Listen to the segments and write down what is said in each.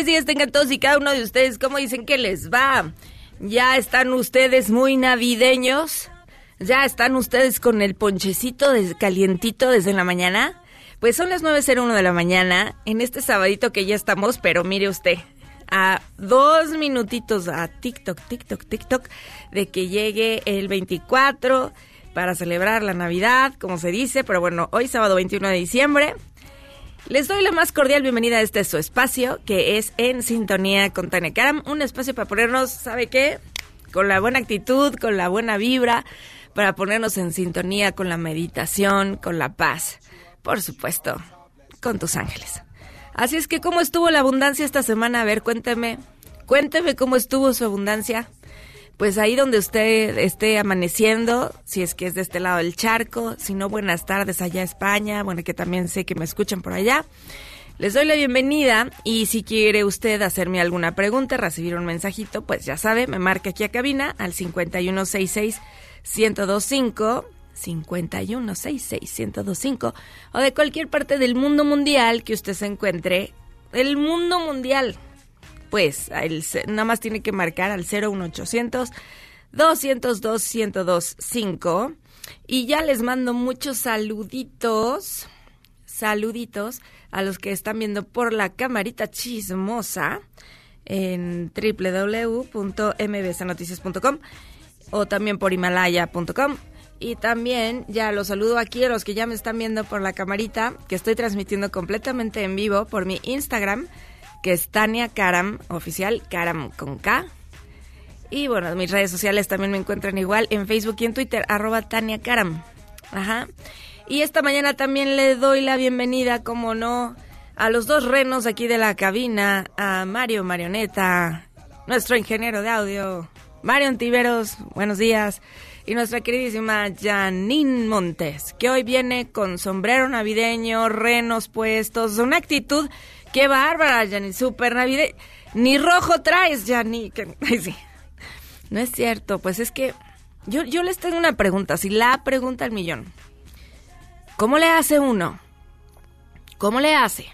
Angelicales días tengan todos y cada uno de ustedes. ¿Cómo dicen que les va? ¿Ya están ustedes muy navideños? ¿Ya están ustedes con el ponchecito des- calientito desde la mañana? Pues son las 9.01 de la mañana en este sabadito que ya estamos, pero mire usted, a dos minutitos a TikTok, TikTok, TikTok, de que llegue el 24 para celebrar la Navidad, como se dice, pero bueno, hoy sábado 21 de diciembre. Les doy la más cordial bienvenida a este su espacio, que es En Sintonía con Tania Karam, un espacio para ponernos, ¿sabe qué? Con la buena actitud, con la buena vibra, para ponernos en sintonía con la meditación, con la paz, por supuesto, con tus ángeles. Así es que, ¿cómo estuvo la abundancia esta semana? A ver, cuénteme, cuénteme cómo estuvo su abundancia. Pues ahí donde usted esté amaneciendo, si es que es de este lado del charco, si no, buenas tardes allá a España, bueno, que también sé que me escuchan por allá. Les doy la bienvenida y si quiere usted hacerme alguna pregunta, recibir un mensajito, pues ya sabe, me marca aquí a cabina al 5166-1025, 5166-1025, o de cualquier parte del mundo mundial que usted se encuentre, el mundo mundial, pues el nada más tiene que marcar al 01800 202 1025 y ya les mando muchos saluditos, saluditos a los que están viendo por la camarita chismosa en www.mbsnoticias.com o también por himalaya.com. Y también ya los saludo aquí a los que ya me están viendo por la camarita, que estoy transmitiendo completamente en vivo por mi Instagram, que es Tania Karam, oficial, Karam con K. Y bueno, mis redes sociales también me encuentran igual en Facebook y en Twitter, arroba Tania Karam. Ajá. Y esta mañana también le doy la bienvenida, como no, a los dos renos aquí de la cabina, a Mario Marioneta, nuestro ingeniero de audio, Mario Antiveros, buenos días, y nuestra queridísima Janine Montes, que hoy viene con sombrero navideño, renos puestos, una actitud, qué bárbara, Janine, súper navideña. Ni rojo traes, Janine. sí. No es cierto, pues es que yo, yo les tengo una pregunta, si la pregunta al millón. ¿Cómo le hace uno? ¿Cómo le hace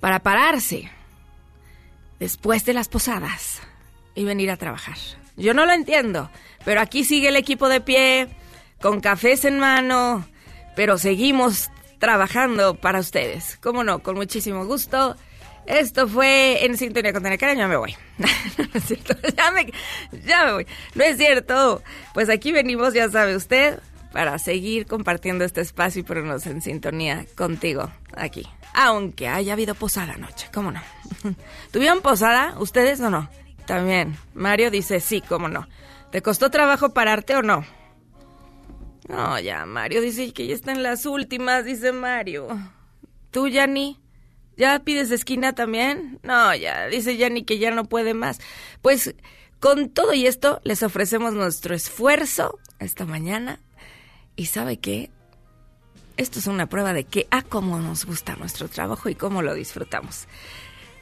para pararse después de las posadas y venir a trabajar? Yo no lo entiendo, pero aquí sigue el equipo de pie, con cafés en mano, pero seguimos trabajando para ustedes. ¿Cómo no? Con muchísimo gusto. Esto fue en sintonía con Karen, ya me voy. no es cierto, ya me, ya me voy. No es cierto. Pues aquí venimos, ya sabe usted, para seguir compartiendo este espacio y ponernos en sintonía contigo aquí. Aunque haya habido posada anoche, ¿cómo no? ¿Tuvieron posada? ¿Ustedes o no? También. Mario dice sí, ¿cómo no? ¿Te costó trabajo pararte o no? No, ya, Mario dice que ya está en las últimas, dice Mario. ¿Tú, Yanni? ¿Ya pides esquina también? No, ya, dice Yanni que ya no puede más. Pues con todo y esto les ofrecemos nuestro esfuerzo esta mañana. ¿Y sabe qué? Esto es una prueba de que a cómo nos gusta nuestro trabajo y cómo lo disfrutamos.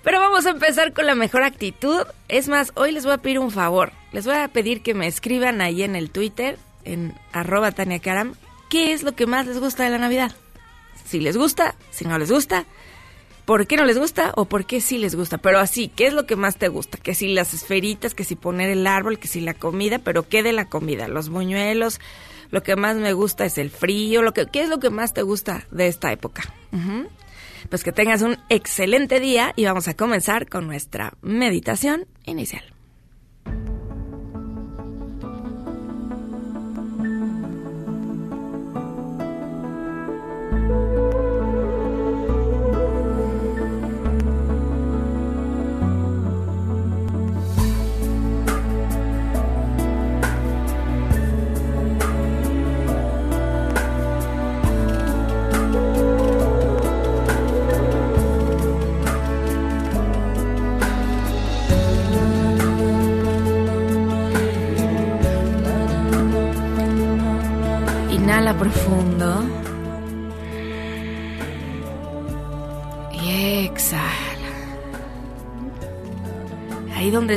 Pero vamos a empezar con la mejor actitud. Es más, hoy les voy a pedir un favor. Les voy a pedir que me escriban ahí en el Twitter, en arroba Tania Karam, qué es lo que más les gusta de la Navidad. Si les gusta, si no les gusta, por qué no les gusta o por qué sí les gusta. Pero así, ¿qué es lo que más te gusta? Que si las esferitas, que si poner el árbol, que si la comida, pero ¿qué de la comida? Los buñuelos, lo que más me gusta es el frío, lo que, ¿qué es lo que más te gusta de esta época? Pues que tengas un excelente día y vamos a comenzar con nuestra meditación inicial.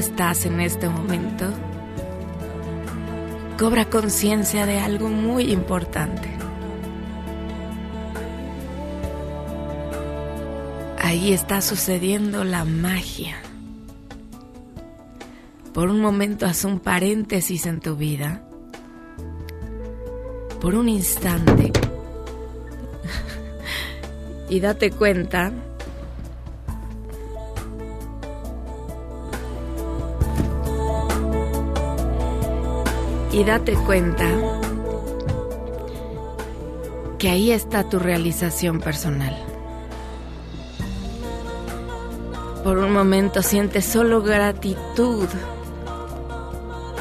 Estás en este momento, cobra conciencia de algo muy importante. Ahí está sucediendo la magia. Por un momento haz un paréntesis en tu vida por un instante y date cuenta y date cuenta que ahí está tu realización personal. Por un momento sientes solo gratitud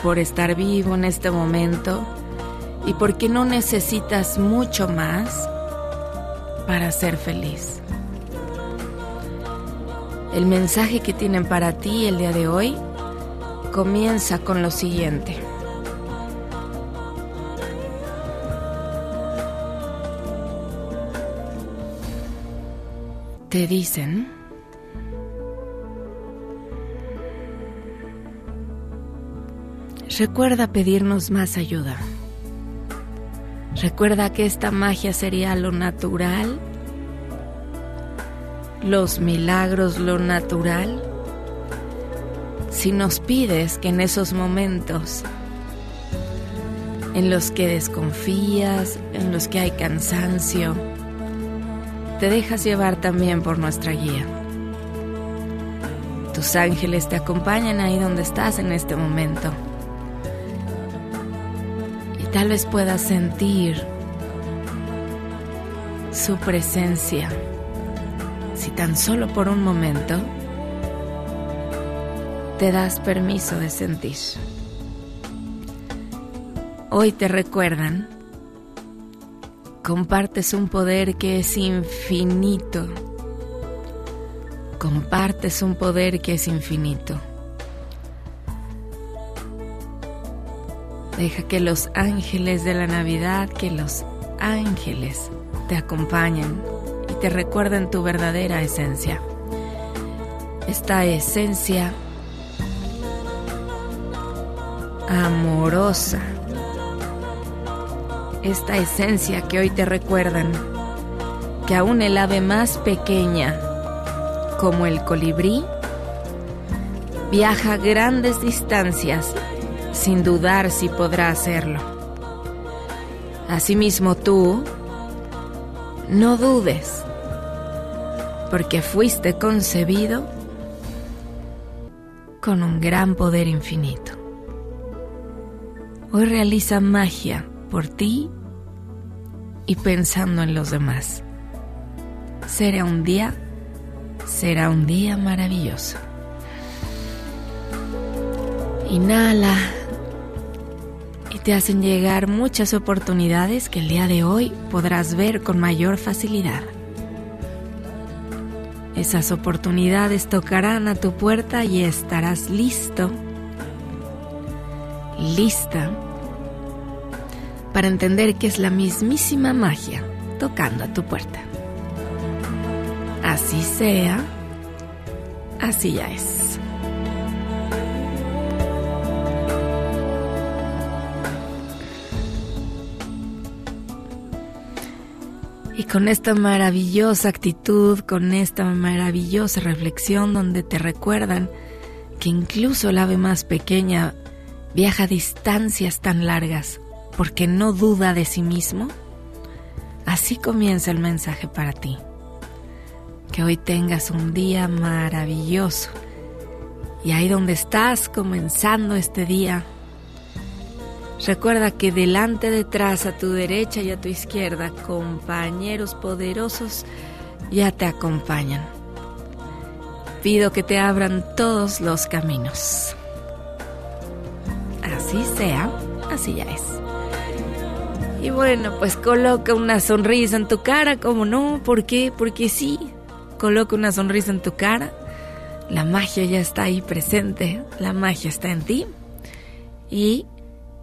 por estar vivo en este momento y porque no necesitas mucho más para ser feliz. El mensaje que tienen para ti el día de hoy comienza con lo siguiente. Te dicen Recuerda pedirnos más ayuda. Recuerda que esta magia sería lo natural, los milagros lo natural. Si nos pides que en esos momentos en los que desconfías, en los que hay cansancio, te dejas llevar también por nuestra guía. Tus ángeles te acompañan ahí donde estás en este momento. Tal vez puedas sentir su presencia si tan solo por un momento te das permiso de sentir. Hoy te recuerdan, compartes un poder que es infinito, compartes un poder que es infinito. Deja que los ángeles de la Navidad, que los ángeles te acompañen y te recuerden tu verdadera esencia. Esta esencia amorosa. Esta esencia que hoy te recuerdan que aún el ave más pequeña, como el colibrí, viaja grandes distancias sin dudar si podrá hacerlo. Asimismo tú, no dudes, porque fuiste concebido con un gran poder infinito. Hoy realiza magia por ti y pensando en los demás. Será un día, será un día maravilloso. Inhala y te hacen llegar muchas oportunidades que el día de hoy podrás ver con mayor facilidad. Esas oportunidades tocarán a tu puerta y estarás listo, lista, para entender que es la mismísima magia tocando a tu puerta. Así sea, así ya es. Y con esta maravillosa actitud, con esta maravillosa reflexión donde te recuerdan que incluso el ave más pequeña viaja distancias tan largas porque no duda de sí mismo, así comienza el mensaje para ti. que hoy tengas un día maravilloso. Y ahí donde estás comenzando este día, recuerda que delante, detrás, a tu derecha y a tu izquierda, compañeros poderosos ya te acompañan. Pido que te abran todos los caminos. Así sea, así ya es. Y bueno, pues coloca una sonrisa en tu cara, ¿cómo no? ¿Por qué? Porque sí, coloca una sonrisa en tu cara. La magia ya está ahí presente, la magia está en ti. Y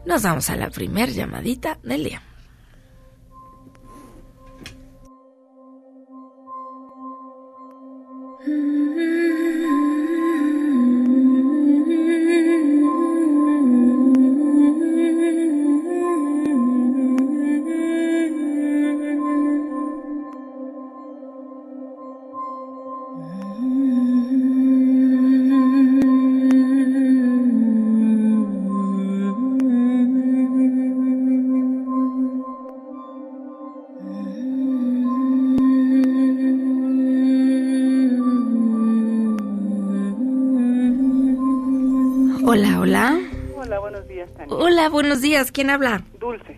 nos vamos a la primer llamadita del día. Hola, buenos días. ¿Quién habla? Dulce.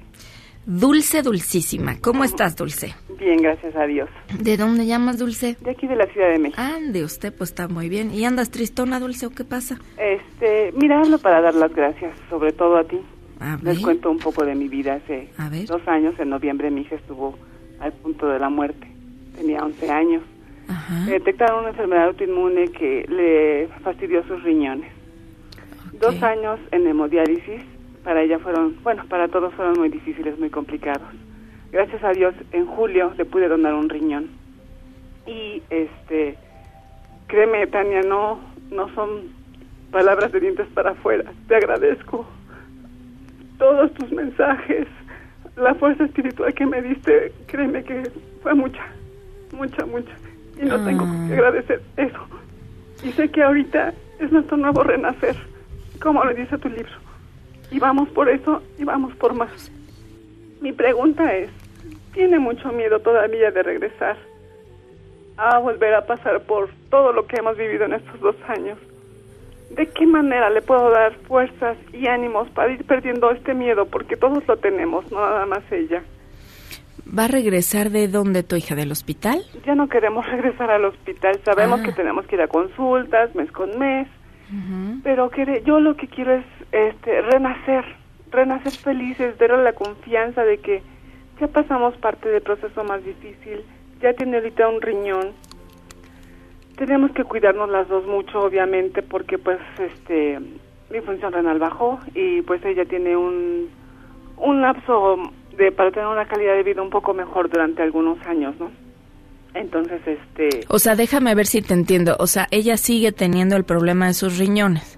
Dulce Dulcísima. ¿Cómo estás, Dulce? Bien, gracias a Dios. ¿De dónde llamas, Dulce? De aquí de la Ciudad de México. Ande, usted pues está muy bien. ¿Y andas tristona, Dulce, o qué pasa? Este, mira, hablo para dar las gracias, sobre todo a ti. A Les ver. cuento un poco de mi vida. Hace A ver. dos años, en noviembre, mi hija estuvo al punto de la muerte. Tenía 11 años. Ajá. Le detectaron una enfermedad autoinmune que le fastidió sus riñones. Dos años en hemodiálisis, para ella fueron, bueno, para todos fueron muy difíciles, muy complicados. Gracias a Dios, en julio le pude donar un riñón. Y, este, créeme, Tania, no, no son palabras de dientes para afuera. Te agradezco todos tus mensajes, la fuerza espiritual que me diste, créeme que fue mucha, mucha, mucha. Y no tengo que agradecer eso. Y sé que ahorita es nuestro nuevo renacer, como le dice tu libro. Y vamos por eso y vamos por más. Mi pregunta es, ¿tiene mucho miedo todavía de regresar a volver a pasar por todo lo que hemos vivido en estos dos años? ¿De qué manera le puedo dar fuerzas y ánimos para ir perdiendo este miedo? Porque todos lo tenemos, no nada más ella. ¿Va a regresar de dónde tu hija? ¿Del hospital? Ya no queremos regresar al hospital. Sabemos Ah. que tenemos que ir a consultas mes con mes, pero quere- yo lo que quiero es este, renacer, renacer felices, darle la confianza de que ya pasamos parte del proceso más difícil, ya tiene ahorita un riñón. Tenemos que cuidarnos las dos mucho, obviamente, porque pues este mi función renal bajó y pues ella tiene un un lapso de para tener una calidad de vida un poco mejor durante algunos años, ¿no? Entonces, este, O sea, déjame ver si te entiendo. O sea, ella sigue teniendo el problema de sus riñones.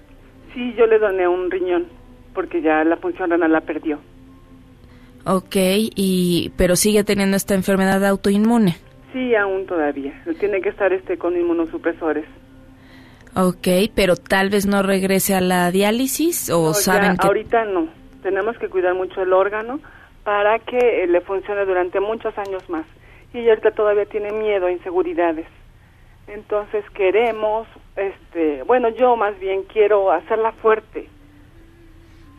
sí, yo le doné un riñón porque ya la función renal la perdió. Ok, y pero sigue teniendo esta enfermedad autoinmune. Sí, aún todavía. Tiene que estar este con inmunosupresores. Ok, pero tal vez no regrese a la diálisis o No, ya saben que ahorita no. Tenemos que cuidar mucho el órgano para que eh, le funcione durante muchos años más. Y ella ahorita todavía tiene miedo, inseguridades. Entonces queremos, este, bueno, yo más bien quiero hacerla fuerte,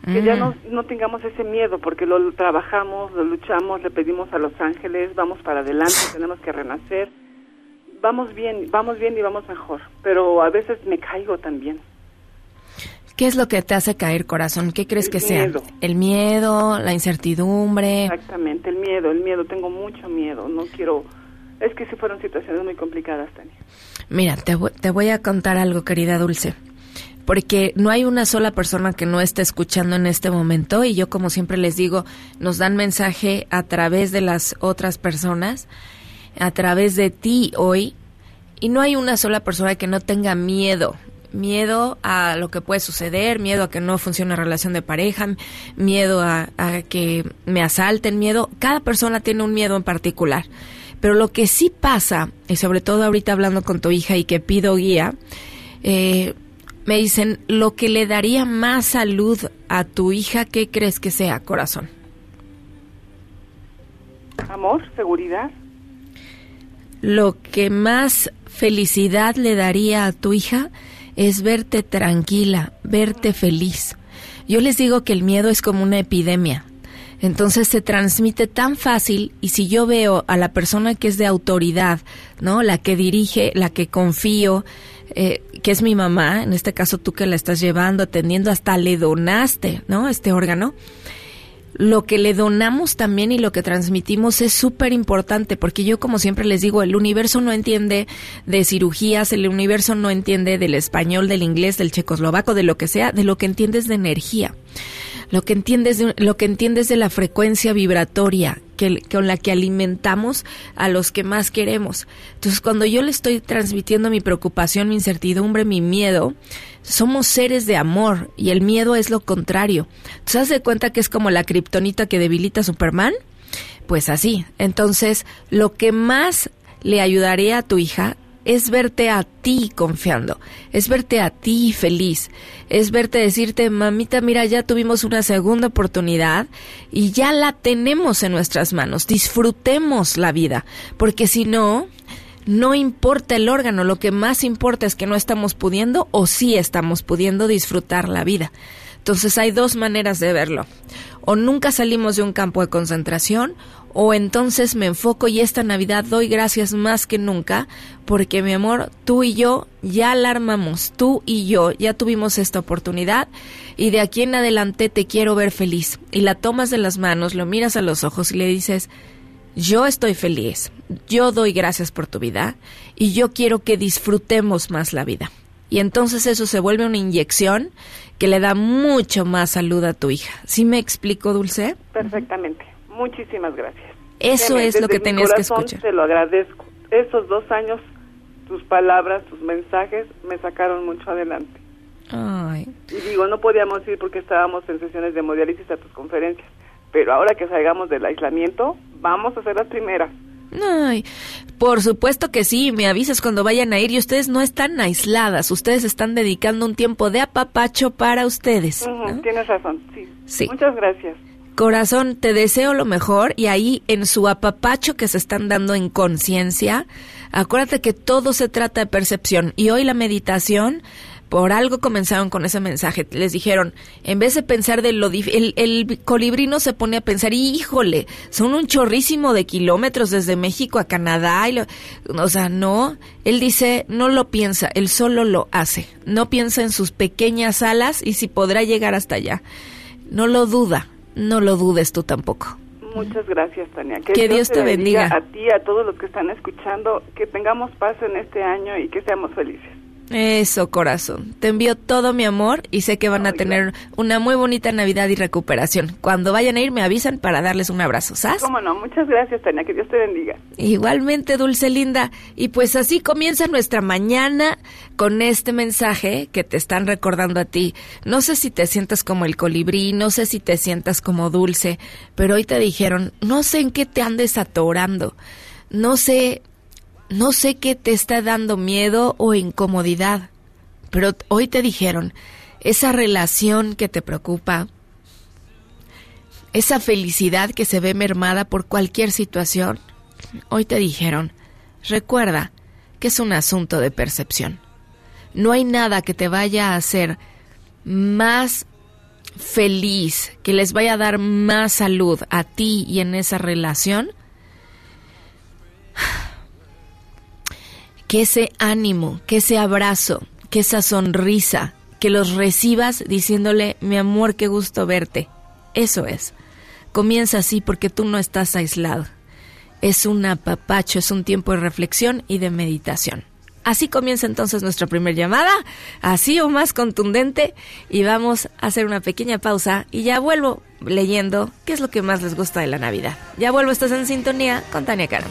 que ya Mm. no, no tengamos ese miedo, porque lo trabajamos, lo luchamos, le pedimos a los ángeles, vamos para adelante, tenemos que renacer, vamos bien, vamos bien y vamos mejor, pero a veces me caigo también. ¿Qué es lo que te hace caer, corazón? ¿Qué crees El que sea? El miedo, la incertidumbre. Exactamente, el miedo, el miedo, tengo mucho miedo, no quiero, es que sí fueron situaciones muy complicadas, Tania. Mira, te, te voy a contar algo, querida Dulce. Porque no hay una sola persona que no esté escuchando en este momento y yo como siempre les digo, nos dan mensaje a través de las otras personas, a través de ti hoy y no hay una sola persona que no tenga miedo. Miedo a lo que puede suceder, miedo a que no funcione la relación de pareja, miedo a, a que me asalten, miedo. Cada persona tiene un miedo en particular. Pero lo que sí pasa, y sobre todo ahorita hablando con tu hija y que pido guía, eh, me dicen, lo que le daría más salud a tu hija, ¿qué crees que sea, corazón? Amor, seguridad, lo que más felicidad le daría a tu hija es verte tranquila, verte feliz. Yo les digo que el miedo es como una epidemia. Entonces se transmite tan fácil y si yo veo a la persona que es de autoridad, ¿no? La que dirige, la que confío, eh, que es mi mamá, en este caso tú que la estás llevando, atendiendo, hasta le donaste, ¿no? Este órgano lo que le donamos también y lo que transmitimos es súper importante, porque yo como siempre les digo, el universo no entiende de cirugías, el universo no entiende del español, del inglés, del checoslovaco, de lo que sea, de lo que entiendes de energía lo que entiendes de, lo que entiendes de la frecuencia vibratoria que, con la que alimentamos a los que más queremos. Entonces, cuando yo le estoy transmitiendo mi preocupación, mi incertidumbre, mi miedo, somos seres de amor y el miedo es lo contrario. ¿Tú das de cuenta que es como la kriptonita que debilita a Superman? Pues así. Entonces, lo que más le ayudaría a tu hija es verte a ti confiando, es verte a ti feliz, es verte decirte, mamita, mira, ya tuvimos una segunda oportunidad y ya la tenemos en nuestras manos, disfrutemos la vida, porque si no, no importa el órgano, lo que más importa es que no estamos pudiendo o sí estamos pudiendo disfrutar la vida. Entonces hay dos maneras de verlo. O nunca salimos de un campo de concentración o entonces me enfoco y esta Navidad doy gracias más que nunca porque mi amor, tú y yo ya la armamos, tú y yo ya tuvimos esta oportunidad y de aquí en adelante te quiero ver feliz. Y la tomas de las manos, lo miras a los ojos y le dices, yo estoy feliz, yo doy gracias por tu vida y yo quiero que disfrutemos más la vida. Y entonces eso se vuelve una inyección que le da mucho más salud a tu hija. ¿Sí me explico, Dulce? Perfectamente. Muchísimas gracias. Eso es lo que tenías que escuchar. Te lo agradezco. Esos dos años, tus palabras, tus mensajes me sacaron mucho adelante. Ay. Y digo, no podíamos ir porque estábamos en sesiones de hemodiálisis a tus conferencias. Pero ahora que salgamos del aislamiento, vamos a hacer las primeras. Ay, por supuesto que sí, me avisas cuando vayan a ir y ustedes no están aisladas, ustedes están dedicando un tiempo de apapacho para ustedes. Tienes razón, sí. Sí. Muchas gracias. Corazón, te deseo lo mejor y ahí en su apapacho que se están dando en conciencia, acuérdate que todo se trata de percepción y hoy la meditación por algo comenzaron con ese mensaje. Les dijeron, en vez de pensar de lo el, el colibrino se pone a pensar, híjole, son un chorrísimo de kilómetros desde México a Canadá. Y o sea, no, él dice, no lo piensa, él solo lo hace. No piensa en sus pequeñas alas y si podrá llegar hasta allá. No lo duda, no lo dudes tú tampoco. Muchas gracias, Tania. Que, Dios, te bendiga. A ti, a todos los que están escuchando, que tengamos paz en este año y que seamos felices. Eso, corazón. Te envío todo mi amor y sé que van a tener una muy bonita Navidad y recuperación. Cuando vayan a ir, me avisan para darles un abrazo, ¿sabes? Cómo no, muchas gracias, Tania. Que Dios te bendiga. Igualmente, Dulce Linda. Y pues así comienza nuestra mañana con este mensaje que te están recordando a ti. No sé si te sientas como el colibrí, no sé si te sientas como Dulce, pero hoy te dijeron, no sé en qué te andes atorando. No sé no sé qué te está dando miedo o incomodidad, pero hoy te dijeron, esa relación que te preocupa, esa felicidad que se ve mermada por cualquier situación, hoy te dijeron, recuerda que es un asunto de percepción. No hay nada que te vaya a hacer más feliz, que les vaya a dar más salud a ti y en esa relación que ese ánimo, que ese abrazo, que esa sonrisa, que los recibas diciéndole, mi amor, qué gusto verte. Eso es. Comienza así porque tú no estás aislado. Es un apapacho, es un tiempo de reflexión y de meditación. Así comienza entonces nuestra primera llamada, así o más contundente, y vamos a hacer una pequeña pausa y ya vuelvo leyendo qué es lo que más les gusta de la Navidad. Ya vuelvo, estás en sintonía con Tania Karam.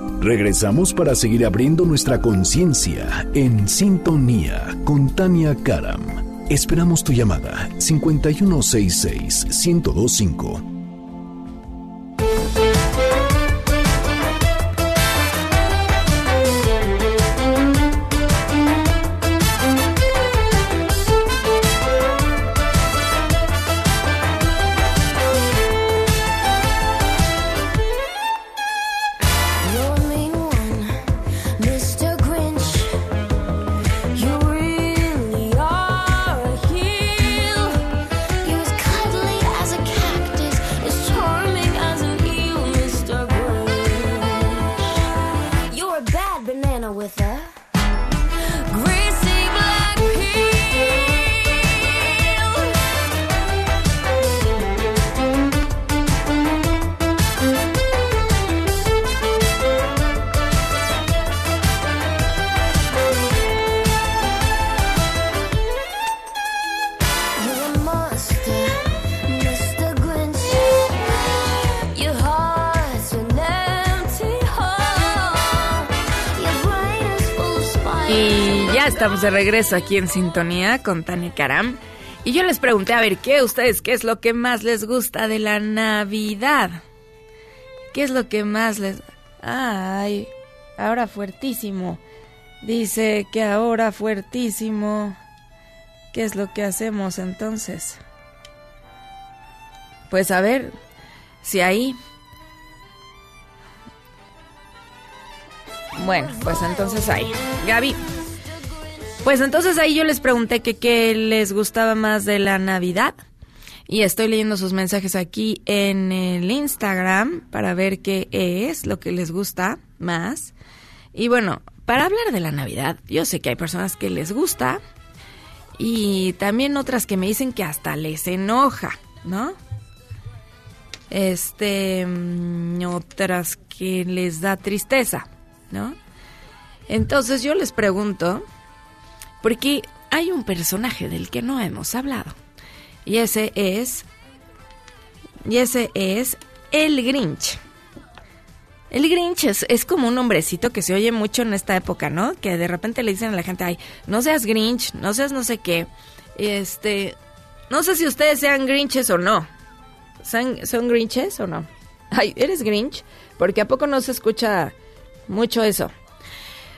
Regresamos para seguir abriendo nuestra conciencia en sintonía con Tania Karam. Esperamos tu llamada 5166 1025 estamos de regreso aquí en sintonía con Tania Karam. Y yo les pregunté, a ver, ¿qué ustedes, qué es lo que más les gusta de la Navidad? ¿Qué es lo que más les... Ay, ahora fuertísimo. Dice que ahora fuertísimo. ¿Qué es lo que hacemos entonces? Pues a ver, si ahí... Bueno, pues entonces ahí. Gaby, pues entonces ahí yo les pregunté que qué les gustaba más de la Navidad. Y estoy leyendo sus mensajes aquí en el Instagram para ver qué es lo que les gusta más. Y bueno, para hablar de la Navidad, yo sé que hay personas que les gusta y también otras que me dicen que hasta les enoja, ¿no? Este, mm, otras que les da tristeza, ¿no? Entonces yo les pregunto, porque hay un personaje del que no hemos hablado. Y ese es. Y ese es el Grinch. El Grinch es, es como un hombrecito que se oye mucho en esta época, ¿no? Que de repente le dicen a la gente, ay, no seas Grinch, no seas no sé qué. Este. No sé si ustedes sean Grinches o no. ¿Son, son Grinches o no? Ay, ¿eres Grinch? Porque a poco no se escucha mucho eso.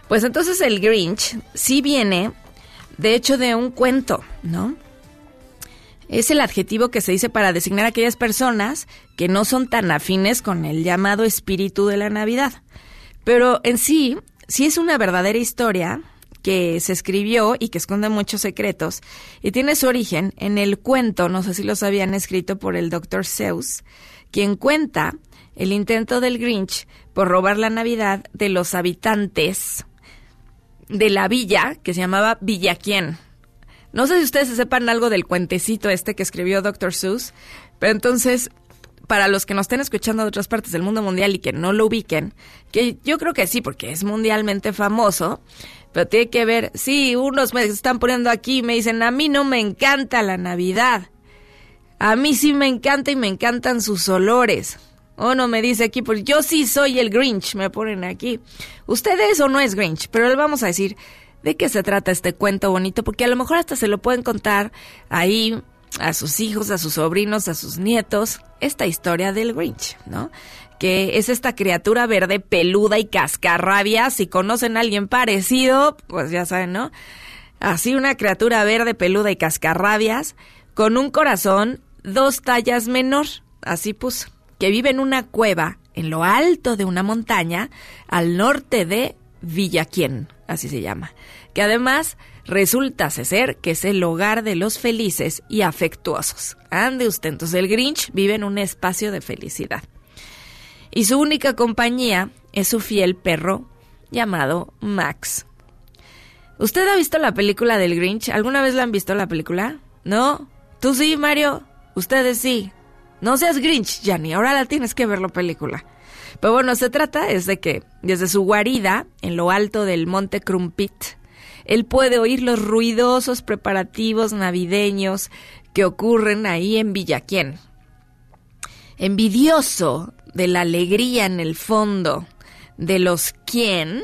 Pues entonces el Grinch sí viene, de hecho, de un cuento, ¿no? Es el adjetivo que se dice para designar a aquellas personas que no son tan afines con el llamado espíritu de la Navidad. Pero en sí, sí es una verdadera historia que se escribió y que esconde muchos secretos y tiene su origen en el cuento, no sé si los habían escrito por el Dr. Seuss, quien cuenta el intento del Grinch por robar la Navidad de los habitantes de la villa que se llamaba Villaquién. No sé si ustedes sepan algo del cuentecito este que escribió Dr. Seuss, pero entonces, para los que nos estén escuchando de otras partes del mundo mundial y que no lo ubiquen, que yo creo que sí, porque es mundialmente famoso, pero tiene que ver, sí, unos me están poniendo aquí y me dicen, a mí no me encanta la Navidad. A mí sí me encanta y me encantan sus olores. Uno me dice aquí, pues yo sí soy el Grinch, me ponen aquí. Ustedes o no es Grinch, pero le vamos a decir de qué se trata este cuento bonito, porque a lo mejor hasta se lo pueden contar ahí a sus hijos, a sus sobrinos, a sus nietos, esta historia del Grinch, ¿no? Que es esta criatura verde peluda y cascarrabia. Si conocen a alguien parecido, pues ya saben, ¿no? Así una criatura verde peluda y cascarrabias, con un corazón dos tallas menor, así puso, que vive en una cueva en lo alto de una montaña al norte de Villaquién, así se llama, que además resulta ser que es el hogar de los felices y afectuosos. Ande usted, entonces el Grinch vive en un espacio de felicidad. Y su única compañía es su fiel perro llamado Max. ¿Usted ha visto la película del Grinch? ¿Alguna vez la han visto la película? ¿No? ¿Tú sí, Mario? Ustedes sí. No seas Grinch, Yanni, ahora la tienes que ver la película. Pero bueno, se trata de que desde su guarida, en lo alto del monte Crumpit, él puede oír los ruidosos preparativos navideños que ocurren ahí en Villaquién. Envidioso de la alegría en el fondo de los quien,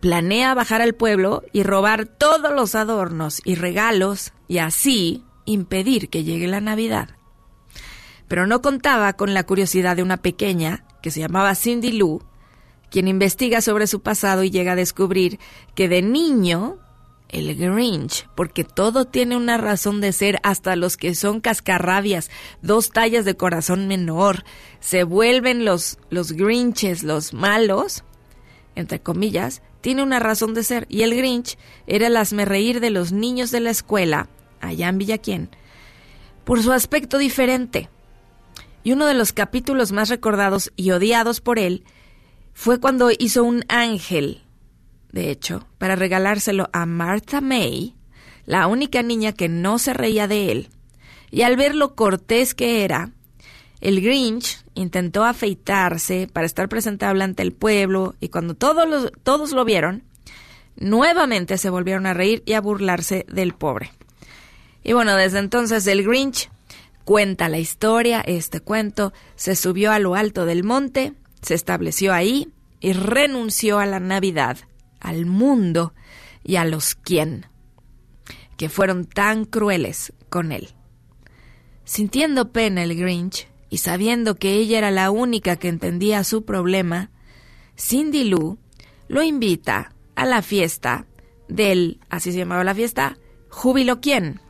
planea bajar al pueblo y robar todos los adornos y regalos y así impedir que llegue la Navidad. Pero no contaba con la curiosidad de una pequeña que se llamaba Cindy Lou, quien investiga sobre su pasado y llega a descubrir que de niño el Grinch, porque todo tiene una razón de ser, hasta los que son cascarrabias, dos tallas de corazón menor, se vuelven los, los Grinches, los malos, entre comillas, tiene una razón de ser. Y el Grinch era el reír de los niños de la escuela, allá en Villaquién, por su aspecto diferente. Y uno de los capítulos más recordados y odiados por él fue cuando hizo un ángel de hecho, para regalárselo a Martha May, la única niña que no se reía de él. Y al ver lo cortés que era, el Grinch intentó afeitarse para estar presentable ante el pueblo y cuando todos, todos lo vieron, nuevamente se volvieron a reír y a burlarse del pobre. Y bueno, desde entonces el Grinch cuenta la historia, este cuento, se subió a lo alto del monte, se estableció ahí y renunció a la Navidad al mundo y a los quién, que fueron tan crueles con él. Sintiendo pena el Grinch y sabiendo que ella era la única que entendía su problema, Cindy Lou lo invita a la fiesta del, así se llamaba la fiesta, Júbilo quién,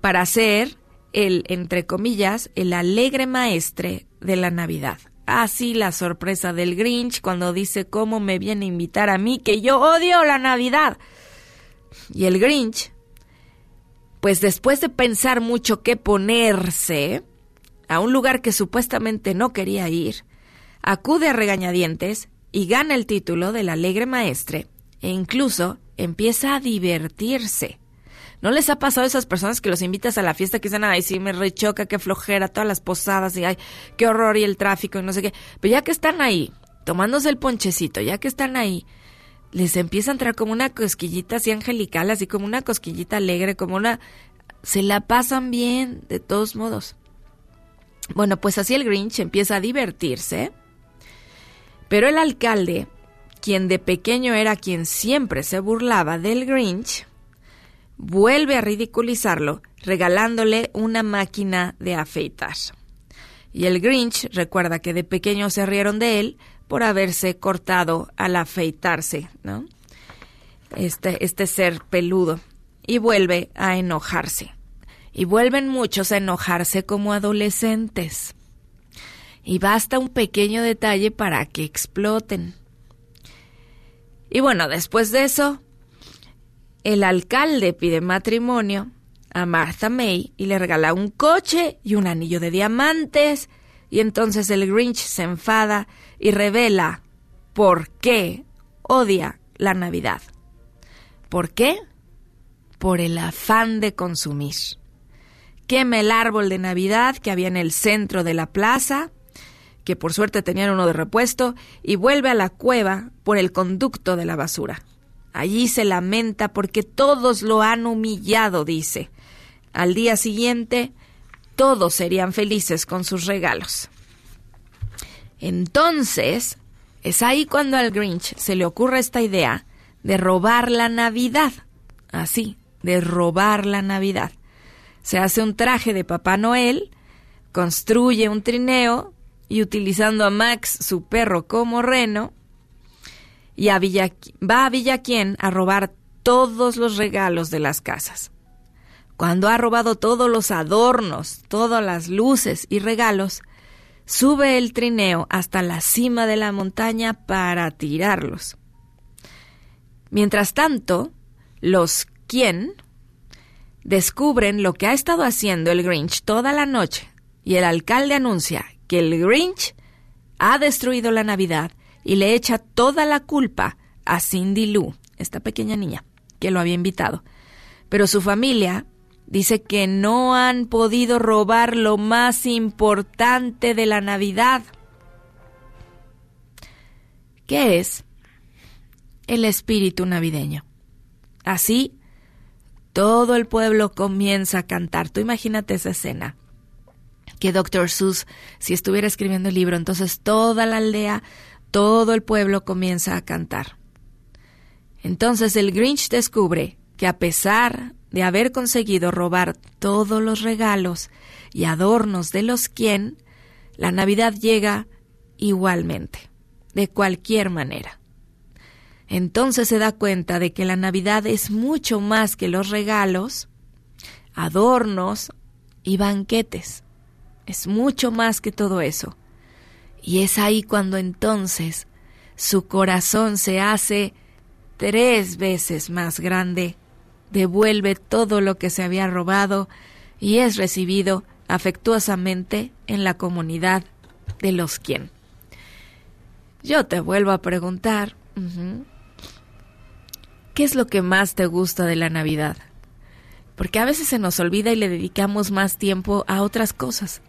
para ser el, entre comillas, el alegre maestre de la Navidad. Así la sorpresa del Grinch cuando dice cómo me viene a invitar a mí, que yo odio la Navidad. Y el Grinch, pues después de pensar mucho qué ponerse, a un lugar que supuestamente no quería ir, acude a regañadientes y gana el título del alegre maestre e incluso empieza a divertirse. ¿No les ha pasado a esas personas que los invitas a la fiesta que dicen, ay, sí, me rechoca, qué flojera, todas las posadas y ay, qué horror y el tráfico y no sé qué? Pero ya que están ahí, tomándose el ponchecito, ya que están ahí, les empieza a entrar como una cosquillita así angelical, así como una cosquillita alegre, como una... Se la pasan bien, de todos modos. Bueno, pues así el Grinch empieza a divertirse, pero el alcalde, quien de pequeño era quien siempre se burlaba del Grinch, vuelve a ridiculizarlo regalándole una máquina de afeitar. Y el Grinch recuerda que de pequeño se rieron de él por haberse cortado al afeitarse, ¿no? Este, este ser peludo. Y vuelve a enojarse. Y vuelven muchos a enojarse como adolescentes. Y basta un pequeño detalle para que exploten. Y bueno, después de eso, el alcalde pide matrimonio a Martha May y le regala un coche y un anillo de diamantes. Y entonces el Grinch se enfada y revela por qué odia la Navidad. ¿Por qué? Por el afán de consumir. Quema el árbol de Navidad que había en el centro de la plaza, que por suerte tenían uno de repuesto, y vuelve a la cueva por el conducto de la basura. Allí se lamenta porque todos lo han humillado, dice. Al día siguiente, todos serían felices con sus regalos. Entonces, es ahí cuando al Grinch se le ocurre esta idea de robar la Navidad. Así, de robar la Navidad. Se hace un traje de Papá Noel, construye un trineo y utilizando a Max, su perro, como reno, y a va a Villaquién a robar todos los regalos de las casas. Cuando ha robado todos los adornos, todas las luces y regalos, sube el trineo hasta la cima de la montaña para tirarlos. Mientras tanto, los quien descubren lo que ha estado haciendo el Grinch toda la noche y el alcalde anuncia que el Grinch ha destruido la Navidad y le echa toda la culpa a Cindy Lou, esta pequeña niña que lo había invitado. Pero su familia dice que no han podido robar lo más importante de la Navidad. ¿Qué es? el espíritu navideño. Así, todo el pueblo comienza a cantar. Tú imagínate esa escena. Que Dr. Seuss, si estuviera escribiendo el libro, entonces toda la aldea, todo el pueblo comienza a cantar. Entonces el Grinch descubre que a pesar de haber conseguido robar todos los regalos y adornos de los quien, la Navidad llega igualmente, de cualquier manera. Entonces se da cuenta de que la Navidad es mucho más que los regalos, adornos y banquetes. Es mucho más que todo eso. Y es ahí cuando entonces su corazón se hace tres veces más grande, devuelve todo lo que se había robado y es recibido afectuosamente en la comunidad de los quien. Yo te vuelvo a preguntar, ¿qué es lo que más te gusta de la Navidad? Porque a veces se nos olvida y le dedicamos más tiempo a otras cosas,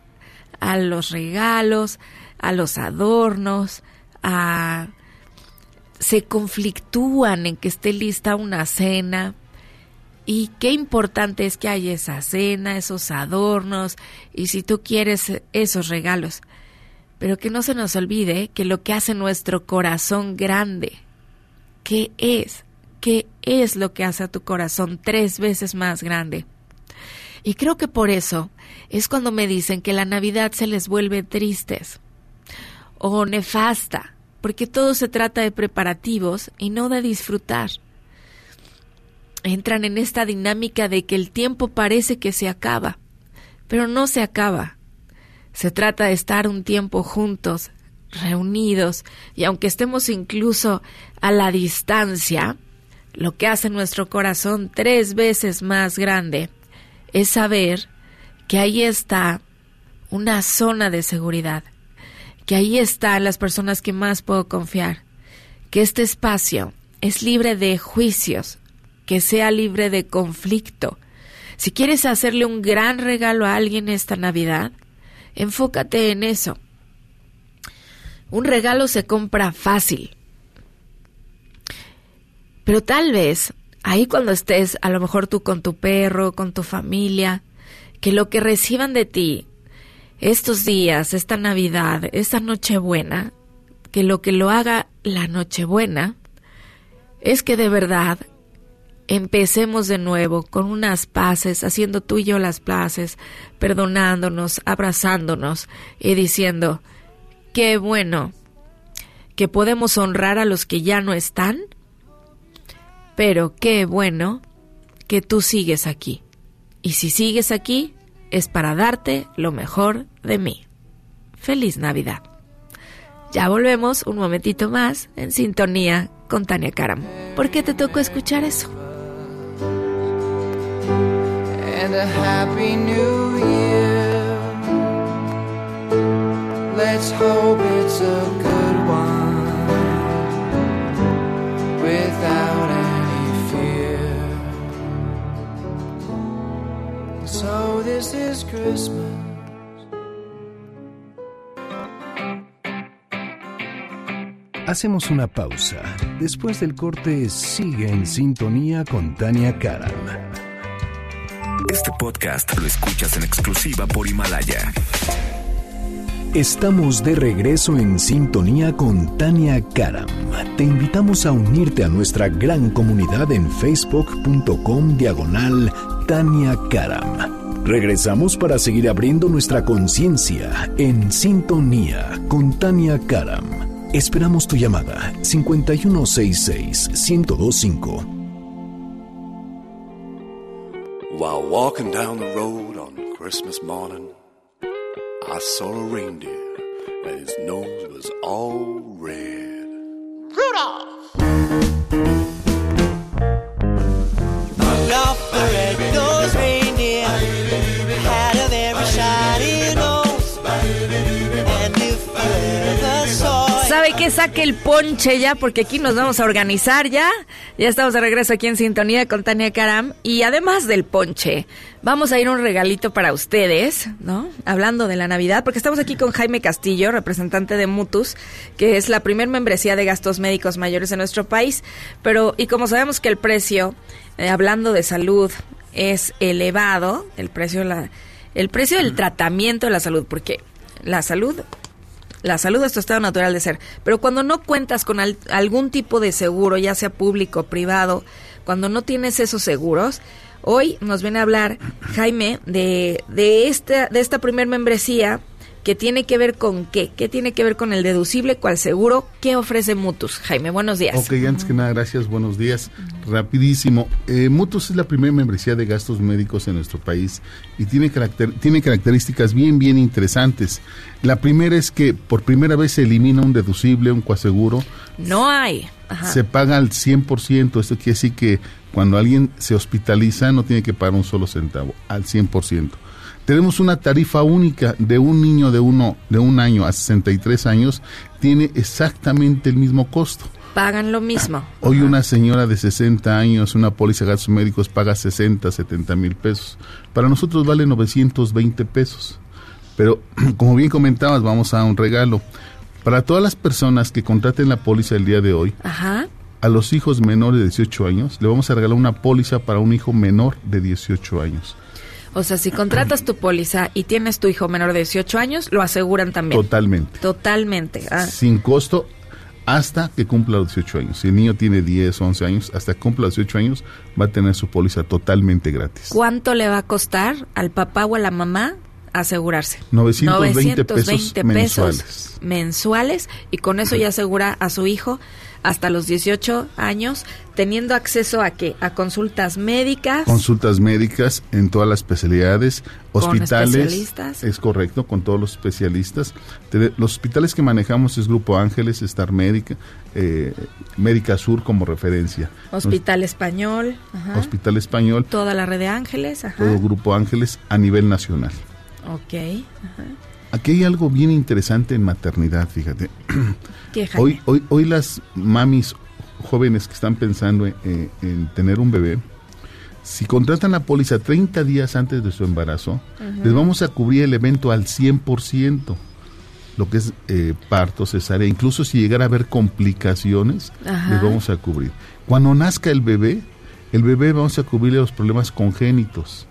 a los regalos, a los adornos, a se conflictúan en que esté lista una cena. Y qué importante es que haya esa cena, esos adornos, y si tú quieres esos regalos. Pero que no se nos olvide que lo que hace nuestro corazón grande, ¿qué es? ¿Qué es lo que hace a tu corazón tres veces más grande? Y creo que por eso es cuando me dicen que la Navidad se les vuelve tristes o nefasta, porque todo se trata de preparativos y no de disfrutar. Entran en esta dinámica de que el tiempo parece que se acaba, pero no se acaba. Se trata de estar un tiempo juntos, reunidos, y aunque estemos incluso a la distancia, lo que hace nuestro corazón tres veces más grande es saber que ahí está una zona de seguridad, que ahí están las personas que más puedo confiar, que este espacio es libre de juicios, que sea libre de conflicto. Si quieres hacerle un gran regalo a alguien esta Navidad, enfócate en eso. Un regalo se compra fácil, pero tal vez ahí cuando estés, a lo mejor tú con tu perro, con tu familia, que lo que reciban de ti estos días, esta Navidad, esta Nochebuena, que lo que lo haga la Nochebuena, es que de verdad empecemos de nuevo con unas paces, haciendo tú y yo las paces, perdonándonos, abrazándonos y diciendo, qué bueno que podemos honrar a los que ya no están, pero qué bueno que tú sigues aquí. Y si sigues aquí, es para darte lo mejor de mí. Feliz Navidad. Ya volvemos un momentito más en sintonía con Tania Karam. ¿Por qué te tocó escuchar eso? and a happy new year. So this is Christmas. Hacemos una pausa. Después del corte, sigue en sintonía con Tania Karam. Este podcast lo escuchas en exclusiva por Himalaya. Estamos de regreso en sintonía con Tania Karam. Te invitamos a unirte a nuestra gran comunidad en facebook.com diagonal Tania Karam. Regresamos para seguir abriendo nuestra conciencia en sintonía con Tania Karam. Esperamos tu llamada 5166-1025. While walking down the road on Christmas morning, I saw a reindeer and his nose was all red. Saque el ponche ya, porque aquí nos vamos a organizar ya. Ya estamos de regreso aquí en sintonía con Tania Karam. Y además del ponche, vamos a ir un regalito para ustedes, ¿no? Hablando de la Navidad, porque estamos aquí con Jaime Castillo, representante de Mutus, que es la primer membresía de gastos médicos mayores en nuestro país. Pero, y como sabemos que el precio, eh, hablando de salud, es elevado, el precio, la, el precio del tratamiento de la salud, porque la salud la salud es tu estado natural de ser. Pero cuando no cuentas con al- algún tipo de seguro, ya sea público o privado, cuando no tienes esos seguros, hoy nos viene a hablar Jaime de, de, esta, de esta primer membresía que tiene que ver con qué, qué tiene que ver con el deducible, cuál seguro, qué ofrece Mutus. Jaime, buenos días. Ok, antes que nada, gracias, buenos días. Rapidísimo. Eh, Mutus es la primera membresía de gastos médicos en nuestro país y tiene, caracter- tiene características bien, bien interesantes. La primera es que por primera vez se elimina un deducible, un coaseguro. No hay. Ajá. Se paga al 100%. Esto quiere decir que cuando alguien se hospitaliza no tiene que pagar un solo centavo, al 100%. Tenemos una tarifa única de un niño de, uno, de un año a 63 años, tiene exactamente el mismo costo. Pagan lo mismo. Hoy una señora de 60 años, una póliza de gastos médicos paga 60, 70 mil pesos. Para nosotros vale 920 pesos. Pero, como bien comentabas, vamos a un regalo. Para todas las personas que contraten la póliza el día de hoy, Ajá. a los hijos menores de 18 años, le vamos a regalar una póliza para un hijo menor de 18 años. O sea, si contratas tu póliza y tienes tu hijo menor de 18 años, lo aseguran también. Totalmente. Totalmente. Ah, Sin costo hasta que cumpla los 18 años. Si el niño tiene 10, 11 años, hasta que cumpla los 18 años, va a tener su póliza totalmente gratis. ¿Cuánto le va a costar al papá o a la mamá asegurarse? 920 pesos 920 mensuales. mensuales, y con eso ya asegura a su hijo hasta los 18 años, teniendo acceso a qué? A consultas médicas. Consultas médicas en todas las especialidades, Con hospitales. especialistas. Es correcto, con todos los especialistas. Los hospitales que manejamos es Grupo Ángeles, Star Médica, eh, Médica Sur como referencia. Hospital Español, ajá, Hospital Español, toda la red de ángeles, ajá. todo Grupo Ángeles a nivel nacional. Ok, ajá. Aquí hay algo bien interesante en maternidad, fíjate. Hoy, hoy, hoy las mamis jóvenes que están pensando en, en- en tener un bebé, si contratan la póliza 30 días antes de su embarazo, les vamos a cubrir el evento al 100%, lo que es eh, parto, cesárea, incluso si llegara a haber complicaciones, les vamos a cubrir. Cuando nazca el bebé, el bebé vamos a cubrirle los problemas congénitos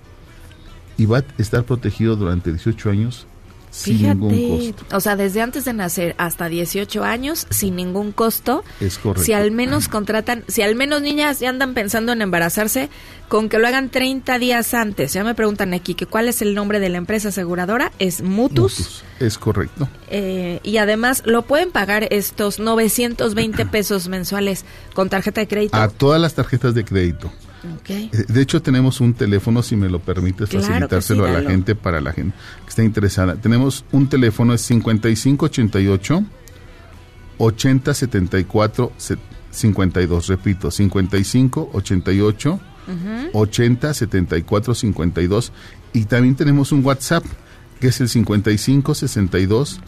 y va a estar protegido durante 18 años sin ningún Fíjate, costo. o sea, desde antes de nacer hasta 18 años, sin ningún costo. Es correcto. Si al menos contratan, si al menos niñas ya andan pensando en embarazarse, con que lo hagan 30 días antes. Ya me preguntan aquí que cuál es el nombre de la empresa aseguradora, es Mutus. Mutus, Es correcto. Eh, y además lo pueden pagar estos 920 pesos mensuales con tarjeta de crédito. A todas las tarjetas de crédito. Ok. Eh, De hecho, tenemos un teléfono, si me lo permites, Claro facilitárselo sí, a la gente, para la gente que está interesada. Tenemos un teléfono, es 5588 8074 52. Repito, 5588 8074 52. Y también tenemos un WhatsApp, que es el 5562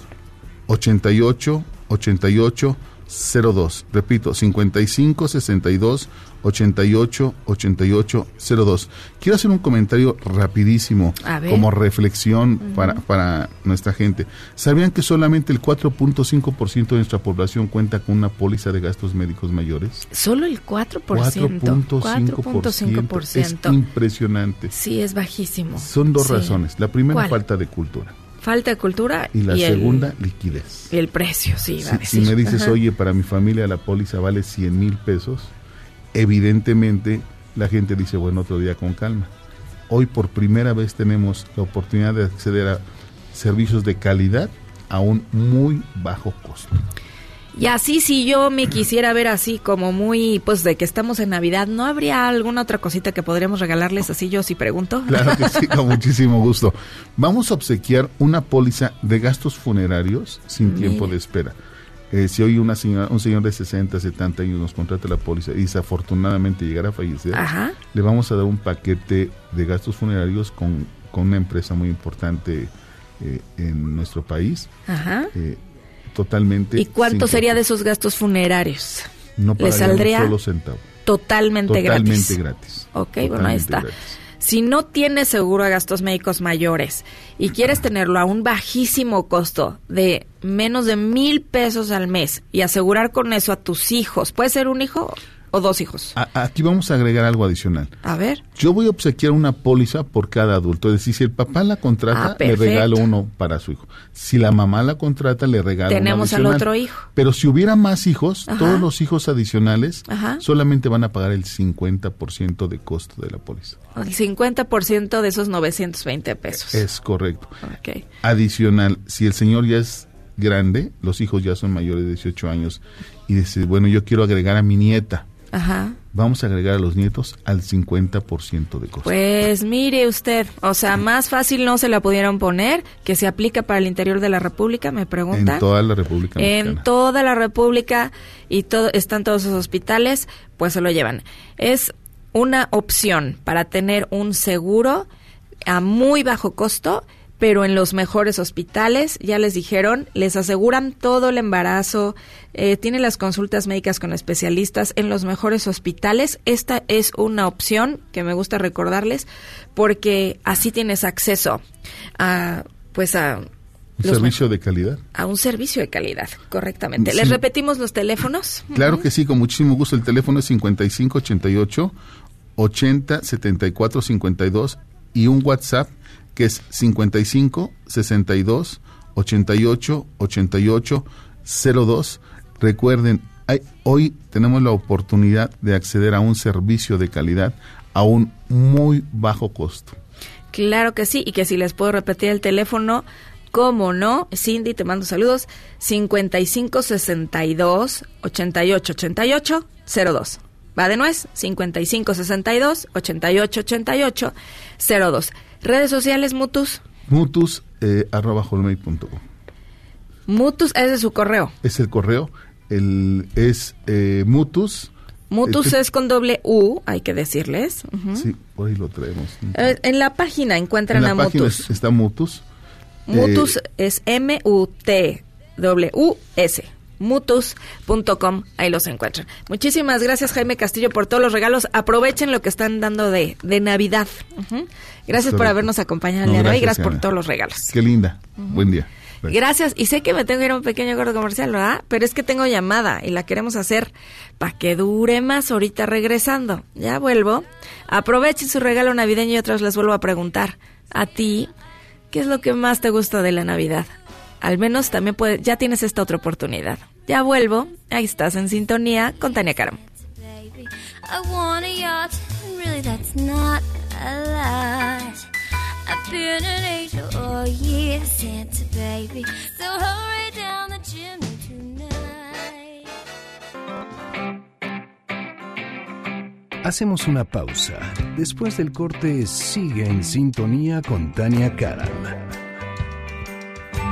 88 88 02. Repito, 55 62 88 88 02. Quiero hacer un comentario rapidísimo como reflexión para, para nuestra gente. ¿Sabían que solamente el 4.5% de nuestra población cuenta con una póliza de gastos médicos mayores? Solo el 4%. 4.5%. Es 4.5%. impresionante. Sí, es bajísimo. Son dos Sí. razones. La primera, ¿Cuál? falta de cultura. Falta de cultura Y la segunda, liquidez. y el precio, sí, a Si, si me dices, Ajá. oye, para mi familia la póliza vale 100 mil pesos, evidentemente la gente dice, bueno, otro día con calma. Hoy por primera vez tenemos la oportunidad de acceder a servicios de calidad a un muy bajo costo. Y así, si yo me quisiera ver así como muy, pues de que estamos en Navidad, ¿no habría alguna otra cosita que podríamos regalarles así yo si pregunto? Claro que sí, con muchísimo gusto. Vamos a obsequiar una póliza de gastos funerarios sin tiempo de espera. Eh, si hoy una señora, un señor de 60, 70 años nos contrata la póliza y desafortunadamente llegara a fallecer, Ajá. le vamos a dar un paquete de gastos funerarios con, con una empresa muy importante eh, en nuestro país. Ajá. Eh, totalmente. ¿Y cuánto sería de esos gastos funerarios? No ¿Le saldría un solo centavo. totalmente, Totalmente gratis? gratis. Ok, bueno, ahí está. gratis. Si no tienes seguro a gastos médicos mayores y quieres tenerlo a un bajísimo costo de menos de mil pesos al mes y asegurar con eso a tus hijos, puede ser un hijo o dos hijos. A- aquí vamos a agregar algo adicional. A ver, Yo voy a obsequiar una póliza por cada adulto. Es decir, si el papá la contrata, Ah, le regalo uno para su hijo. Si la mamá la contrata, le regalo Tenemos uno al otro hijo. Pero si hubiera más hijos, Ajá. todos los hijos adicionales Ajá. solamente van a pagar el 50% de costo de la póliza. el 50% de esos 920 pesos. Es correcto. Ok. Adicional, si el señor ya es grande, los hijos ya son mayores de 18 años, y dice, bueno, yo quiero agregar a mi nieta, Ajá. vamos a agregar a los nietos al 50% de costo. Pues mire usted, o sea, más fácil no se la pudieron poner, que se aplica para el interior de la República, me preguntan. en toda la República En toda la República y todo, están todos esos hospitales, pues se lo llevan. Es una opción para tener un seguro a muy bajo costo, pero en los mejores hospitales, ya les dijeron, les aseguran todo el embarazo, eh, tiene las consultas médicas con especialistas en los mejores hospitales. Esta es una opción que me gusta recordarles porque así tienes acceso a, pues a Un servicio de calidad. a un servicio de calidad, correctamente. Sí. ¿Les repetimos los teléfonos? Claro que sí, con muchísimo gusto. El teléfono es 5588 80 74 52 y un WhatsApp que es 55 62 88 88 02. Recuerden, hay- hoy tenemos la oportunidad de acceder a un servicio de calidad a un muy bajo costo. Claro que sí, y que si les puedo repetir el teléfono, ¿cómo no? Cindy, te mando saludos. 5562 8888 02. Va de nuez, 5562 8888 02. Redes sociales, Mutus. Mutus eh, arroba. Mutus es de su correo. Es el correo. El, es eh, Mutus. Mutus Este- es con doble U, hay que decirles. Sí, por ahí lo traemos. Eh, En la página encuentran en la a página Mutus. es- está Mutus. Mutus Eh, es M-U-T-W-S. Mutus.com, ahí los encuentran. Muchísimas gracias, Jaime Castillo, por todos los regalos. Aprovechen lo que están dando de, de Navidad. Gracias por habernos acompañado el No, día de hoy. gracias, por Ana. todos los regalos. Qué linda. Buen día. Gracias. Gracias. Y sé que me tengo que ir a un pequeño gordo comercial, ¿verdad? Pero es que tengo llamada y la queremos hacer para que dure más ahorita regresando. Ya vuelvo. Aprovechen su regalo navideño y otros les vuelvo a preguntar. A ti, ¿qué es lo que más te gusta de la Navidad? Al menos también puede, ya tienes esta otra oportunidad. Ya vuelvo. Ahí estás en sintonía con Tania Karam. baby. I want a yacht, and really that's not a lot. I've been an angel all year, Santa baby. So hurry down the chimney tonight. Hacemos una pausa. Después del corte, sigue en sintonía con Tania Karam.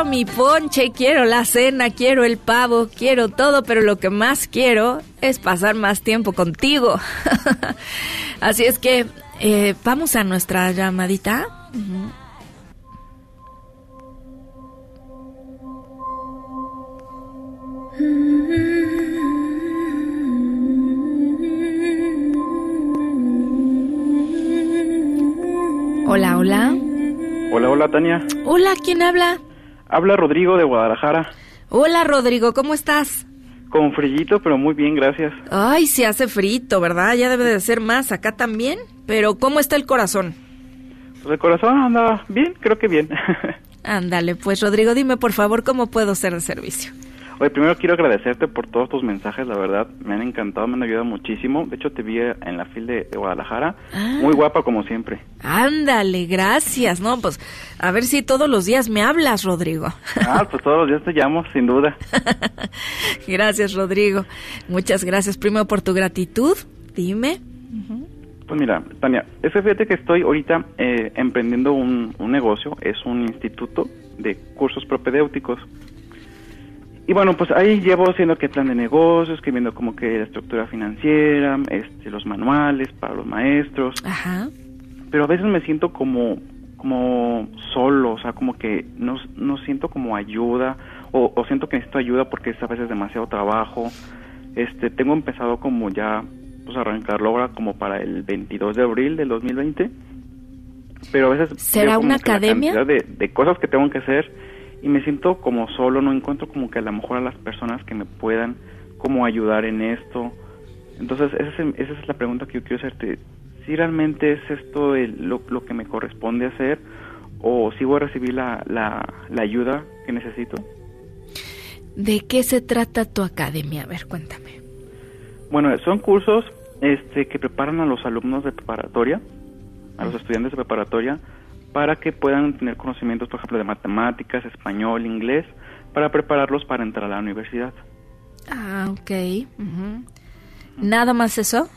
quiero mi ponche, quiero la cena, quiero el pavo, quiero todo, pero lo que más quiero es pasar más tiempo contigo. Así es que eh, vamos a nuestra llamadita. Hola, hola. Hola, hola Tania. Hola, ¿quién habla? Habla Rodrigo de Guadalajara. Hola, Rodrigo, ¿cómo estás? Con frillito, pero muy bien, gracias. Ay, se hace frito, ¿verdad? Ya debe de ser más acá también. Pero ¿cómo está el corazón? Pues el corazón anda bien, creo que bien. Ándale, pues Rodrigo, dime por favor cómo puedo ser de servicio. Oye, primero quiero agradecerte por todos tus mensajes, la verdad, me han encantado, me han ayudado muchísimo. De hecho, te vi en la fila de, Guadalajara, Ah. muy guapa como siempre. Ándale, gracias. No, pues a ver si todos los días me hablas, Rodrigo. Ah, pues todos los días te llamo, sin duda. gracias, Rodrigo. Muchas gracias primero por tu gratitud. Dime. Pues mira, Tania, es que fíjate que estoy ahorita eh, emprendiendo un, un negocio, es un instituto de cursos propedéuticos. Y bueno, pues ahí llevo haciendo que plan de negocios, escribiendo como que la estructura financiera, este, los manuales para los maestros. Ajá. Pero a veces me siento como, como solo, o sea, como que no, no siento como ayuda, o, o siento que necesito ayuda porque es a veces demasiado trabajo. Este, tengo empezado como ya, pues arrancarlo ahora como para el 22 de abril del 2020. Pero a veces... ¿Será una la academia? De, de cosas que tengo que hacer y me siento como solo, no encuentro como que a lo mejor a las personas que me puedan como ayudar en esto. Entonces, esa es, esa es la pregunta que yo quiero hacerte. Si realmente es esto el- lo, lo que me corresponde hacer o si voy a recibir la, la, la ayuda que necesito. ¿De qué se trata tu academia? A ver, cuéntame. Bueno, son cursos este, que preparan a los alumnos de preparatoria, a los estudiantes de preparatoria, para que puedan tener conocimientos, por ejemplo, de matemáticas, español, inglés, para prepararlos para entrar a la universidad. Ah, ok. ¿Nada más eso?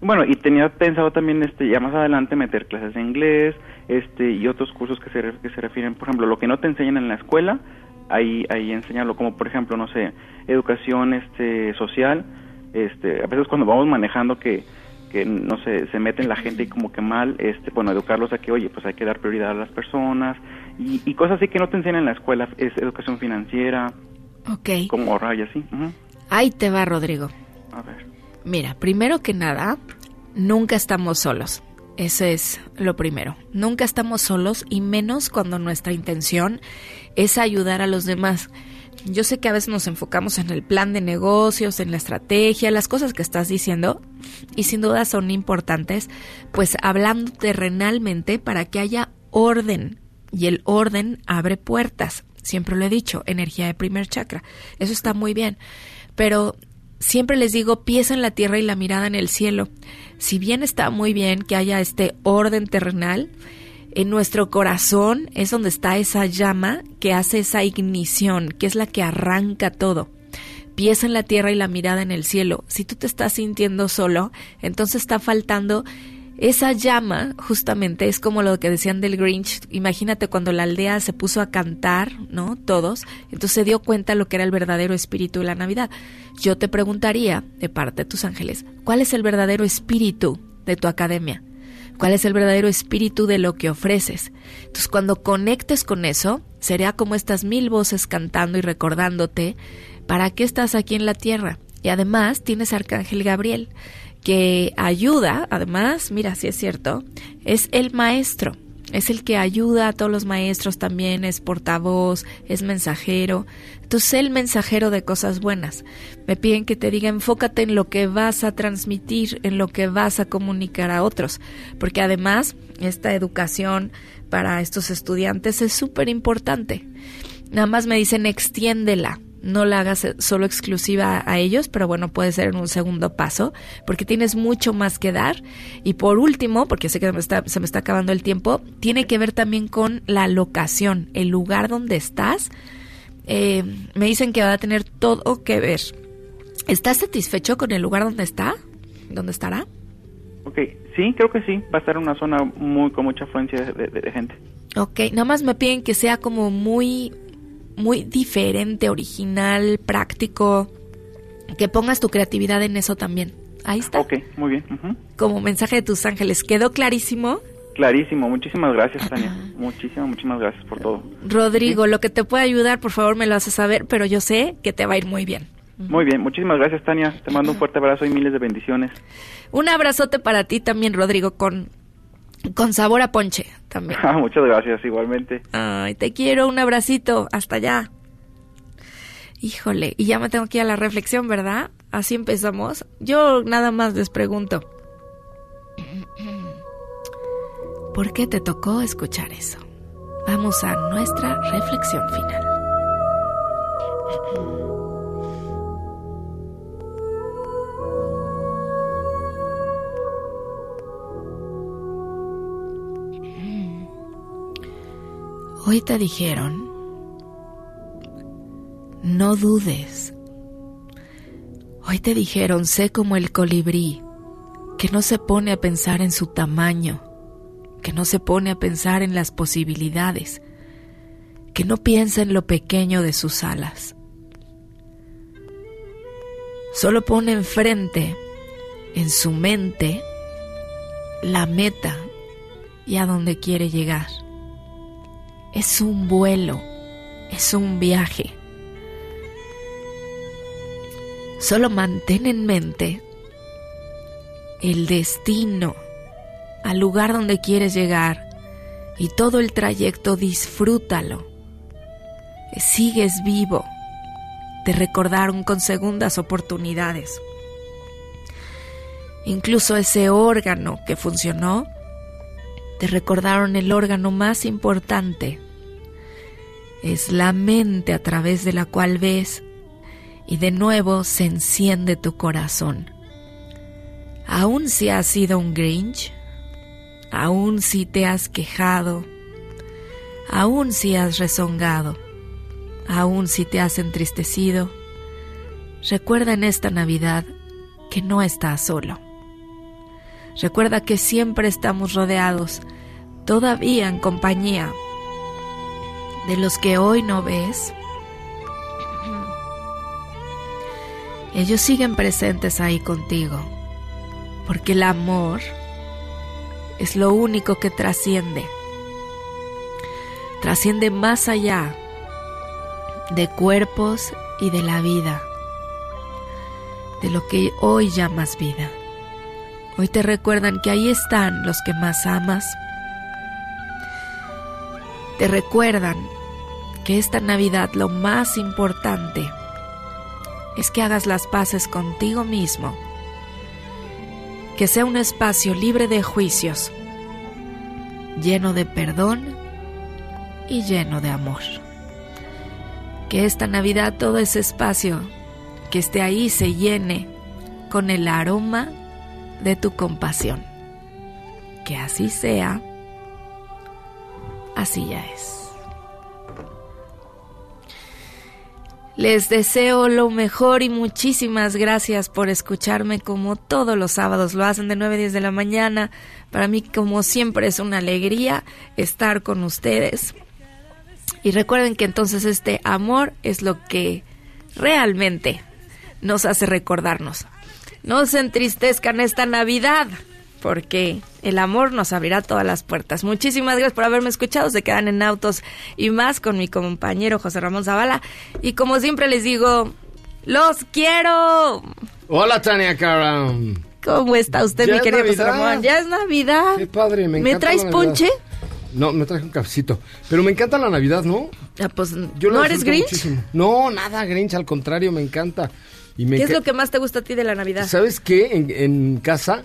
Bueno, y tenía pensado también este ya más adelante meter clases de inglés, este y otros cursos que se que se refieren, por ejemplo, lo que no te enseñan en la escuela, ahí ahí enseñarlo como por ejemplo, no sé, educación este social, este a veces cuando vamos manejando que que no sé, se meten la gente y como que mal, este bueno, educarlos a que, oye, pues hay que dar prioridad a las personas y, y cosas así que no te enseñan en la escuela, es educación financiera, Ok. como ahorrar y así. Ahí te va, Rodrigo. A ver. Mira, primero que nada, nunca estamos solos. Eso es lo primero. Nunca estamos solos y menos cuando nuestra intención es ayudar a los demás. Yo sé que a veces nos enfocamos en el plan de negocios, en la estrategia, las cosas que estás diciendo y sin duda son importantes, pues hablando terrenalmente para que haya orden y el orden abre puertas. Siempre lo he dicho, energía de primer chakra. Eso está muy bien. Pero siempre les digo pies en la tierra y la mirada en el cielo. Si bien está muy bien que haya este orden terrenal, en nuestro corazón es donde está esa llama que hace esa ignición, que es la que arranca todo. Pies en la tierra y la mirada en el cielo. Si tú te estás sintiendo solo, entonces está faltando esa llama, justamente, es como lo que decían del Grinch. Imagínate cuando la aldea se puso a cantar, ¿no? Todos. Entonces se dio cuenta lo que era el verdadero espíritu de la Navidad. Yo te preguntaría, de parte de tus ángeles, ¿cuál es el verdadero espíritu de tu academia? ¿Cuál es el verdadero espíritu de lo que ofreces? Entonces, cuando conectes con eso, sería como estas mil voces cantando y recordándote para qué estás aquí en la tierra. Y además tienes Arcángel Gabriel, que ayuda, además, mira, si es cierto, es el maestro, es el que ayuda a todos los maestros también, es portavoz, es mensajero. Entonces, el mensajero de cosas buenas. Me piden que te diga, enfócate en lo que vas a transmitir, en lo que vas a comunicar a otros, porque además esta educación para estos estudiantes es súper importante. Nada más me dicen, extiéndela no la hagas solo exclusiva a ellos, pero bueno, puede ser en un segundo paso, porque tienes mucho más que dar. Y por último, porque sé que se me está, se me está acabando el tiempo, tiene que ver también con la locación, el lugar donde estás. Eh, me dicen que va a tener todo que ver. ¿Estás satisfecho con el lugar donde está? ¿Dónde estará? Ok, sí, creo que sí. Va a estar en una zona muy con mucha afluencia de, de- de gente. Ok, nada más me piden que sea como muy, muy diferente, original, práctico, que pongas tu creatividad en eso también. Ahí está. Ok, muy bien. Como mensaje de tus ángeles. ¿Quedó clarísimo? Clarísimo. Muchísimas gracias, Tania. Muchísimas, muchísimas gracias por todo. Rodrigo, lo que te pueda ayudar, por favor, me lo haces saber, pero yo sé que te va a ir muy bien. Muy bien, muchísimas gracias, Tania. Te mando un fuerte abrazo y miles de bendiciones. Un abrazote para ti también, Rodrigo, con, con sabor a ponche también. Ah, Muchas gracias, igualmente. Ay, te quiero, un abracito, hasta allá. Híjole, y ya me tengo que ir a la reflexión, ¿verdad? Así empezamos. Yo nada más les pregunto. ¿Por qué te tocó escuchar eso? vamos a nuestra reflexión final. Hoy te dijeron, no dudes. Hoy te dijeron, sé como el colibrí, que no se pone a pensar en su tamaño, que no se pone a pensar en las posibilidades, que no piensa en lo pequeño de sus alas. Solo pone enfrente, en su mente, la meta y a donde quiere llegar. Es un vuelo, es un viaje. Solo mantén en mente el destino al lugar donde quieres llegar y todo el trayecto disfrútalo. Sigues vivo. Te recordaron con segundas oportunidades. Incluso ese órgano que funcionó, te recordaron el órgano más importante. Es la mente a través de la cual ves y de nuevo se enciende tu corazón. Aun si has sido un Grinch, aun si te has quejado, aun si has rezongado, aun si te has entristecido, recuerda en esta Navidad que no estás solo. Recuerda que siempre estamos rodeados, todavía en compañía de los que hoy no ves. Ellos siguen presentes ahí contigo, porque el amor es lo único que trasciende. Trasciende más allá de cuerpos y de la vida, de lo que hoy llamas vida. Hoy te recuerdan que ahí están los que más amas. Te recuerdan que esta Navidad lo más importante es que hagas las paces contigo mismo, que sea un espacio libre de juicios, lleno de perdón y lleno de amor. Que esta Navidad todo ese espacio que esté ahí se llene con el aroma de tu compasión. Que así sea, así ya es. Les deseo lo mejor y muchísimas gracias por escucharme como todos los sábados lo hacen de 9 a 10 de la mañana. Para mí como siempre es una alegría estar con ustedes. Y recuerden que entonces este amor es lo que realmente nos hace recordarnos. No se entristezcan esta Navidad, porque el amor nos abrirá todas las puertas. Muchísimas gracias por haberme escuchado. Se quedan en autos y más con mi compañero José Ramón Zavala. Y como siempre les digo, ¡los quiero! Hola, Tania Karam. ¿Cómo está usted, Ya mi querido José. Ramón? Ya es Navidad. Qué padre, me encanta. traes la Navidad. ponche? No, me traje un cafecito. Pero me encanta la Navidad, ¿no? Ah, pues, Yo ¿no eres Grinch? muchísimo. No, nada Grinch, al contrario, me encanta. Y me ¿Qué es lo que más te gusta a ti de la Navidad? ¿Sabes qué? En, en casa,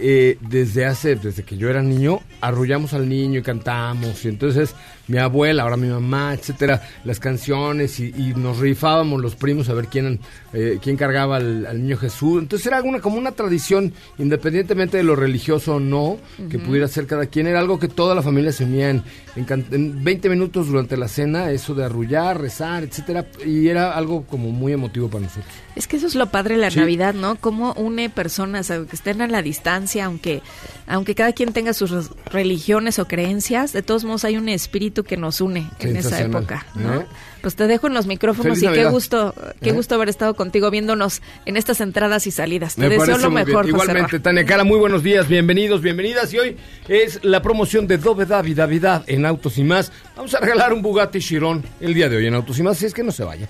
eh, desde hace, desde que yo era niño, arrullamos al niño y cantamos. Y entonces mi abuela, ahora mi mamá, etcétera, las canciones y, y nos rifábamos los primos a ver quién, eh, quién cargaba al, al niño Jesús. Entonces era una, como una tradición, independientemente de lo religioso o no, que pudiera ser cada quien. Era algo que toda la familia se unía en, en can- en 20 minutos durante la cena, eso de arrullar, rezar, etcétera. Y era algo como muy emotivo para nosotros. Es que eso es lo padre de la Sí. Navidad, ¿no? Cómo une personas, aunque estén a la distancia, aunque, aunque cada quien tenga sus religiones o creencias, de todos modos hay un espíritu que nos une en esa época, ¿no? ¿eh? Pues te dejo en los micrófonos Feliz y qué Navidad. gusto, qué ¿Eh? gusto haber estado contigo viéndonos en estas entradas y salidas. Te Me deseo lo mejor, José Igualmente. Tania Cara, muy buenos días, bienvenidos, bienvenidas. Y hoy es la promoción de Dove David Davidad en Autos y Más. Vamos a regalar un Bugatti Chiron el día de hoy en Autos y Más, así es que no se vaya.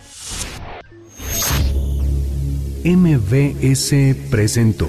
MBS presentó